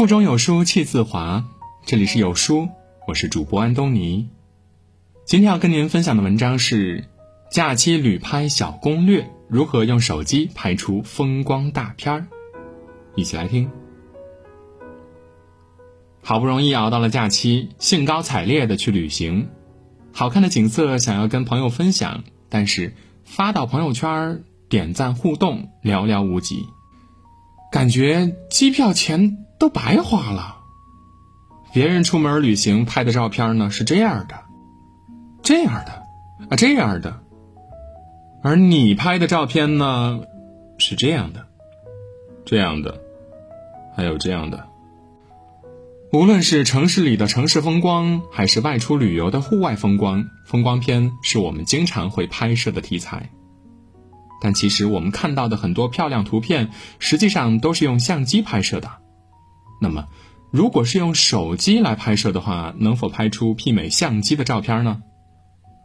腹中有书气自华，这里是有书，我是主播安东尼。今天要跟您分享的文章是假期旅拍小攻略：如何用手机拍出风光大片儿。一起来听。好不容易熬到了假期，兴高采烈的去旅行，好看的景色想要跟朋友分享，但是发到朋友圈点赞互动寥寥无几，感觉机票钱都白花了。别人出门旅行拍的照片呢是这样的。这样的，啊，这样的，而你拍的照片呢，是这样的，这样的，还有这样的。无论是城市里的城市风光，还是外出旅游的户外风光，风光片是我们经常会拍摄的题材。但其实我们看到的很多漂亮图片，实际上都是用相机拍摄的。那么，如果是用手机来拍摄的话，能否拍出媲美相机的照片呢？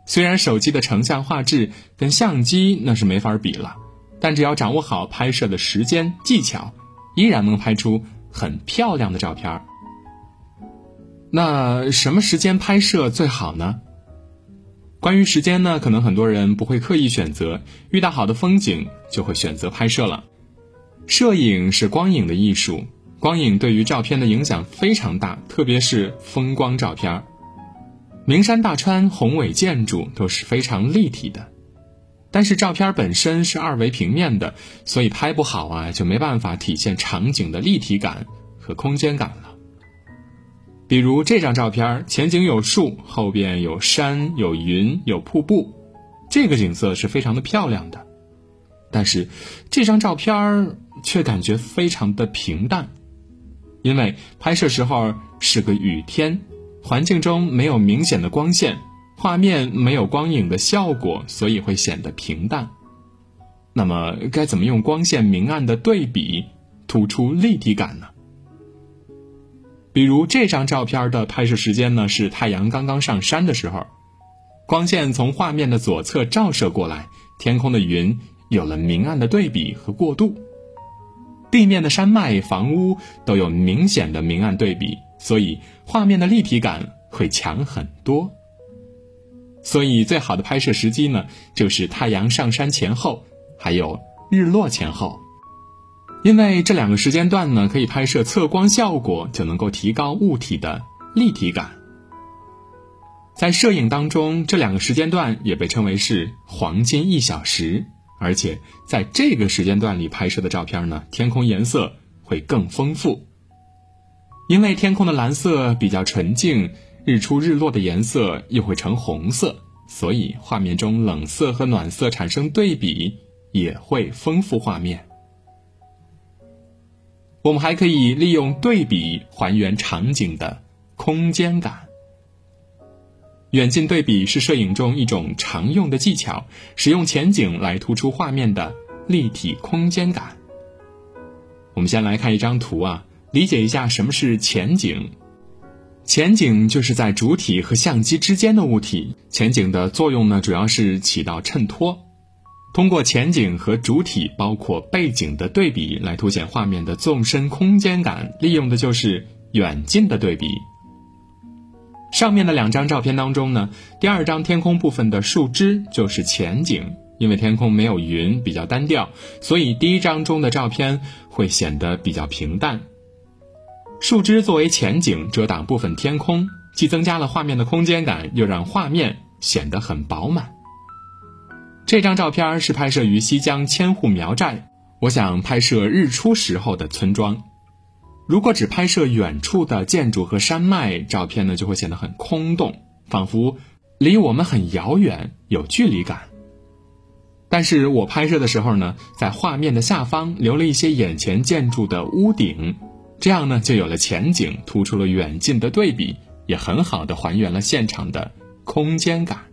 虽然手机的成像画质跟相机那是没法比了，但只要掌握好拍摄的时间技巧，依然能拍出很漂亮的照片。那什么时间拍摄最好呢？关于时间呢，可能很多人不会刻意选择，遇到好的风景就会选择拍摄了。摄影是光影的艺术，光影对于照片的影响非常大，特别是风光照片。名山大川、宏伟建筑都是非常立体的，但是照片本身是二维平面的，所以拍不好啊，就没办法体现场景的立体感和空间感了。比如这张照片，前景有树，后边有山、有云、有瀑布，这个景色是非常的漂亮的，但是这张照片却感觉非常的平淡，因为拍摄时候是个雨天。环境中没有明显的光线，画面没有光影的效果，所以会显得平淡。那么该怎么用光线明暗的对比突出立体感呢？比如这张照片的拍摄时间呢是太阳刚刚上山的时候，光线从画面的左侧照射过来，天空的云有了明暗的对比和过渡，地面的山脉、房屋都有明显的明暗对比。所以画面的立体感会强很多。所以最好的拍摄时机呢，就是太阳上山前后，还有日落前后，因为这两个时间段呢，可以拍摄测光效果，就能够提高物体的立体感。在摄影当中，这两个时间段也被称为是黄金一小时，而且在这个时间段里拍摄的照片呢，天空颜色会更丰富。因为天空的蓝色比较纯净，日出日落的颜色又会呈红色，所以画面中冷色和暖色产生对比，也会丰富画面。我们还可以利用对比还原场景的空间感。远近对比是摄影中一种常用的技巧，使用前景来突出画面的立体空间感。我们先来看一张图啊。理解一下什么是前景。前景就是在主体和相机之间的物体。前景的作用呢，主要是起到衬托，通过前景和主体包括背景的对比来凸显画面的纵深空间感，利用的就是远近的对比。上面的两张照片当中呢，第二张天空部分的树枝就是前景，因为天空没有云，比较单调，所以第一张中的照片会显得比较平淡。树枝作为前景遮挡部分天空，既增加了画面的空间感，又让画面显得很饱满。这张照片是拍摄于西江千户苗寨，我想拍摄日出时候的村庄。如果只拍摄远处的建筑和山脉，照片呢就会显得很空洞，仿佛离我们很遥远，有距离感。但是我拍摄的时候呢，在画面的下方留了一些眼前建筑的屋顶。这样呢，就有了前景，突出了远近的对比，也很好的还原了现场的空间感。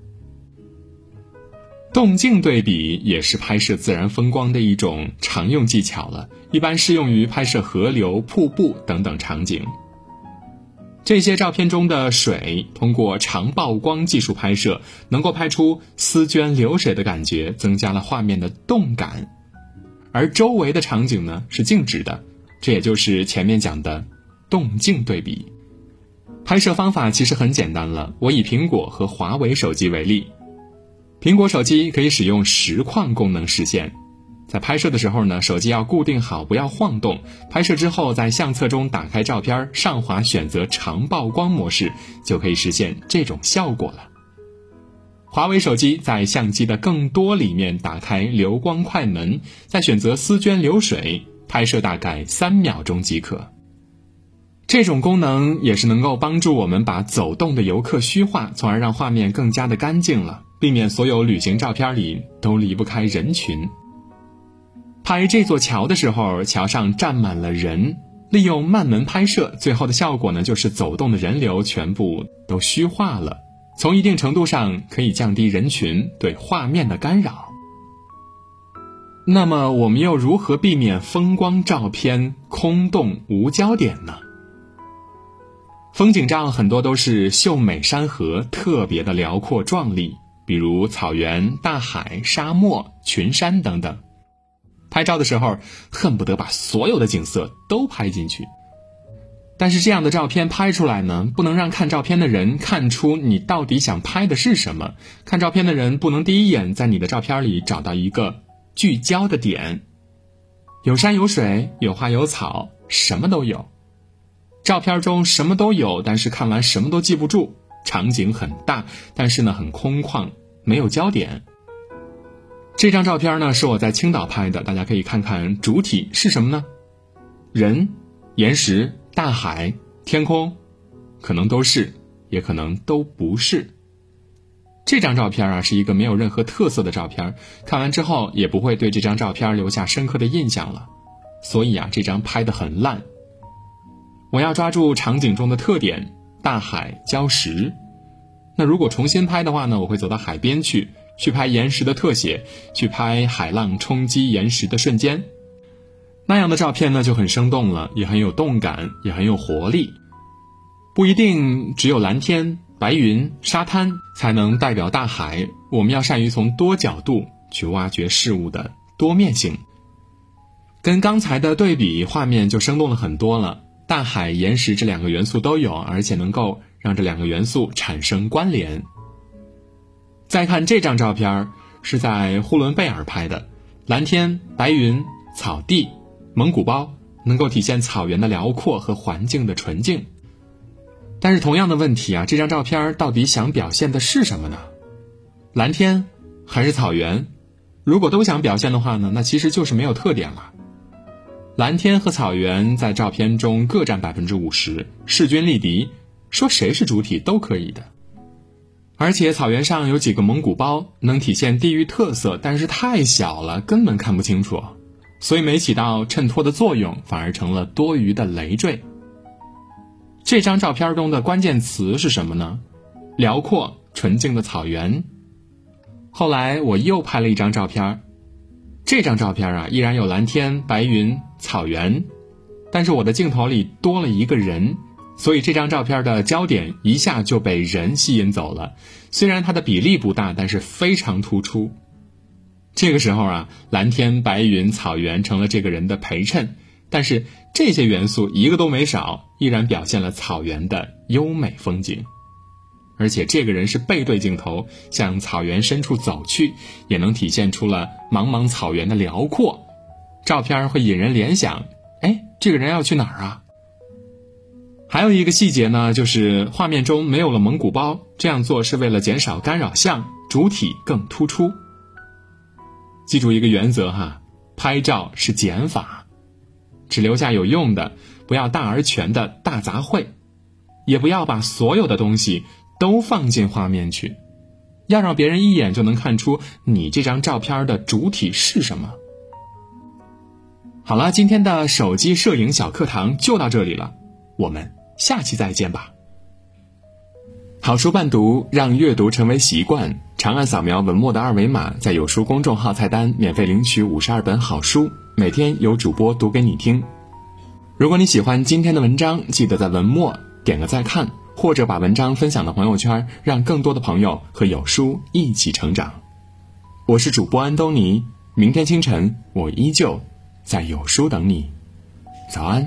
动静对比也是拍摄自然风光的一种常用技巧了，一般适用于拍摄河流、瀑布等等场景。这些照片中的水通过长曝光技术拍摄，能够拍出丝绢流水的感觉，增加了画面的动感。而周围的场景呢，是静止的。这也就是前面讲的动静对比。拍摄方法其实很简单了，我以苹果和华为手机为例。苹果手机可以使用实况功能实现，在拍摄的时候呢，手机要固定好，不要晃动。拍摄之后，在相册中打开照片，上滑选择长曝光模式，就可以实现这种效果了。华为手机在相机的更多里面打开流光快门，再选择丝绢流水，拍摄大概三秒钟即可。这种功能也是能够帮助我们把走动的游客虚化，从而让画面更加的干净了。避免所有旅行照片里都离不开人群。拍这座桥的时候，桥上站满了人，利用慢门拍摄，最后的效果呢，就是走动的人流全部都虚化了，从一定程度上可以降低人群对画面的干扰。那么，我们又如何避免风光照片空洞无焦点呢？风景照很多都是秀美山河，特别的辽阔壮丽。比如草原、大海、沙漠、群山等等，拍照的时候恨不得把所有的景色都拍进去。但是这样的照片拍出来呢，不能让看照片的人看出你到底想拍的是什么。看照片的人不能第一眼在你的照片里找到一个聚焦的点。有山有水，有花有草，什么都有。照片中什么都有，但是看完什么都记不住。场景很大，但是呢很空旷，没有焦点。这张照片呢是我在青岛拍的，大家可以看看主体是什么呢？人、岩石、大海、天空，可能都是，也可能都不是。这张照片啊是一个没有任何特色的照片，看完之后也不会对这张照片留下深刻的印象了。所以啊，这张拍的很烂。我要抓住场景中的特点。大海、礁石，那如果重新拍的话呢？我会走到海边去，去拍岩石的特写，去拍海浪冲击岩石的瞬间。那样的照片呢就很生动了，也很有动感，也很有活力。不一定只有蓝天、白云、沙滩才能代表大海，我们要善于从多角度去挖掘事物的多面性。跟刚才的对比，画面就生动了很多了。大海、岩石这两个元素都有，而且能够让这两个元素产生关联。再看这张照片，是在呼伦贝尔拍的，蓝天、白云、草地、蒙古包，能够体现草原的辽阔和环境的纯净。但是同样的问题啊，这张照片到底想表现的是什么呢？蓝天还是草原？如果都想表现的话呢，那其实就是没有特点了。蓝天和草原在照片中各占百分之五十，势均力敌，说谁是主体都可以的。而且草原上有几个蒙古包，能体现地域特色，但是太小了，根本看不清楚，所以没起到衬托的作用，反而成了多余的累赘。这张照片中的关键词是什么呢？辽阔纯净的草原。后来我又拍了一张照片。这张照片啊，依然有蓝天、白云、草原，但是我的镜头里多了一个人，所以这张照片的焦点一下就被人吸引走了。虽然它的比例不大，但是非常突出。这个时候啊，蓝天、白云、草原成了这个人的陪衬，但是这些元素一个都没少，依然表现了草原的优美风景。而且这个人是背对镜头向草原深处走去，也能体现出了茫茫草原的辽阔。照片会引人联想，哎，这个人要去哪儿啊？还有一个细节呢，就是画面中没有了蒙古包，这样做是为了减少干扰项，主体更突出。记住一个原则哈，拍照是减法，只留下有用的，不要大而全的大杂烩，也不要把所有的东西。都放进画面去，要让别人一眼就能看出你这张照片的主体是什么。好了，今天的手机摄影小课堂就到这里了，我们下期再见吧。好书伴读，让阅读成为习惯。长按扫描文末的二维码，在有书公众号菜单免费领取五十二本好书，每天有主播读给你听。如果你喜欢今天的文章，记得在文末点个再看。或者把文章分享到朋友圈，让更多的朋友和有书一起成长。我是主播安东尼，明天清晨我依旧在有书等你。早安。